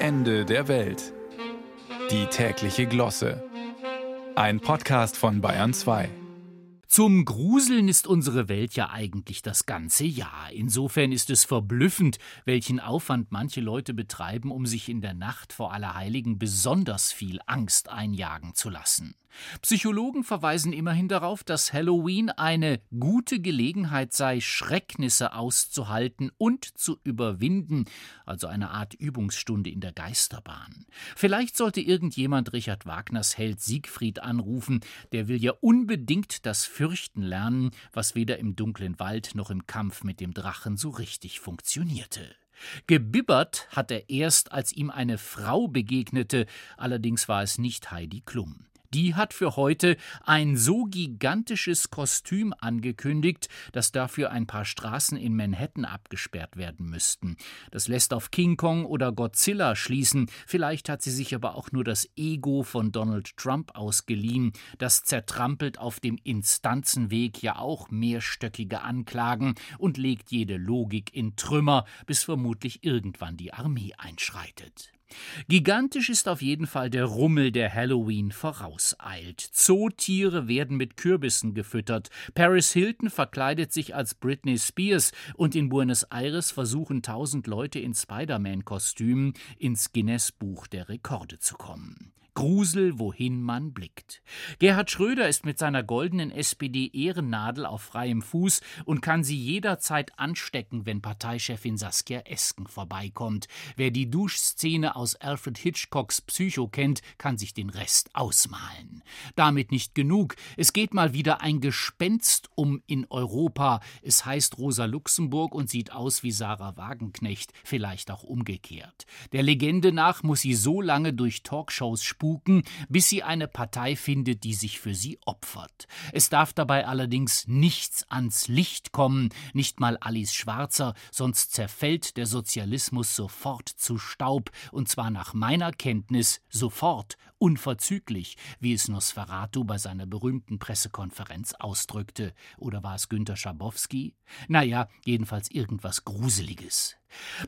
Ende der Welt. Die tägliche Glosse. Ein Podcast von Bayern 2. Zum Gruseln ist unsere Welt ja eigentlich das ganze Jahr. Insofern ist es verblüffend, welchen Aufwand manche Leute betreiben, um sich in der Nacht vor Allerheiligen besonders viel Angst einjagen zu lassen. Psychologen verweisen immerhin darauf, dass Halloween eine gute Gelegenheit sei, Schrecknisse auszuhalten und zu überwinden, also eine Art Übungsstunde in der Geisterbahn. Vielleicht sollte irgendjemand Richard Wagners Held Siegfried anrufen, der will ja unbedingt das Fürchten lernen, was weder im dunklen Wald noch im Kampf mit dem Drachen so richtig funktionierte. Gebibbert hat er erst, als ihm eine Frau begegnete, allerdings war es nicht Heidi Klum. Die hat für heute ein so gigantisches Kostüm angekündigt, dass dafür ein paar Straßen in Manhattan abgesperrt werden müssten. Das lässt auf King Kong oder Godzilla schließen. Vielleicht hat sie sich aber auch nur das Ego von Donald Trump ausgeliehen. Das zertrampelt auf dem Instanzenweg ja auch mehrstöckige Anklagen und legt jede Logik in Trümmer, bis vermutlich irgendwann die Armee einschreitet. Gigantisch ist auf jeden Fall der Rummel, der Halloween vorauseilt. Zootiere werden mit Kürbissen gefüttert. Paris Hilton verkleidet sich als Britney Spears und in Buenos Aires versuchen tausend Leute in Spider-Man-Kostümen ins Guinness-Buch der Rekorde zu kommen. Grusel, wohin man blickt. Gerhard Schröder ist mit seiner goldenen SPD-Ehrennadel auf freiem Fuß und kann sie jederzeit anstecken, wenn Parteichefin Saskia Esken vorbeikommt. Wer die Duschszene aus Alfred Hitchcocks Psycho kennt, kann sich den Rest ausmalen. Damit nicht genug. Es geht mal wieder ein Gespenst um in Europa. Es heißt Rosa Luxemburg und sieht aus wie Sarah Wagenknecht, vielleicht auch umgekehrt. Der Legende nach muss sie so lange durch Talkshows spuren, spuken, bis sie eine Partei findet, die sich für sie opfert. Es darf dabei allerdings nichts ans Licht kommen, nicht mal Alice Schwarzer, sonst zerfällt der Sozialismus sofort zu Staub, und zwar nach meiner Kenntnis sofort, unverzüglich, wie es Nosferatu bei seiner berühmten Pressekonferenz ausdrückte. Oder war es Günter Schabowski? Naja, jedenfalls irgendwas Gruseliges.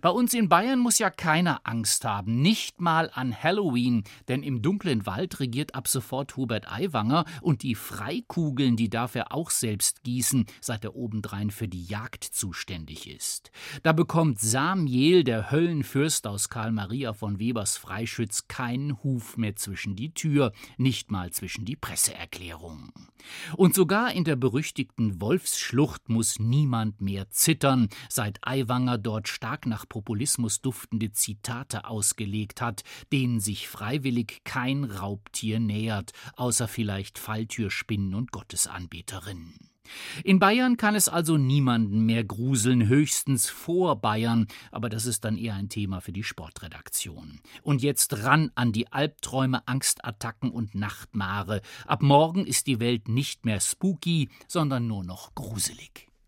Bei uns in Bayern muss ja keiner Angst haben, nicht mal an Halloween, denn im dunklen Wald regiert ab sofort Hubert Aiwanger und die Freikugeln, die darf er auch selbst gießen, seit er obendrein für die Jagd zuständig ist. Da bekommt Samiel, der Höllenfürst aus Karl Maria von Webers Freischütz, keinen Huf mehr zwischen die Tür, nicht mal zwischen die Presseerklärungen. Und sogar in der berüchtigten Wolfsschlucht muss niemand mehr zittern, seit Aiwanger dort stark nach Populismus duftende Zitate ausgelegt hat, denen sich freiwillig kein Raubtier nähert, außer vielleicht Falltürspinnen und Gottesanbeterinnen. In Bayern kann es also niemanden mehr gruseln, höchstens vor Bayern, aber das ist dann eher ein Thema für die Sportredaktion. Und jetzt ran an die Albträume, Angstattacken und Nachtmare. Ab morgen ist die Welt nicht mehr spooky, sondern nur noch gruselig.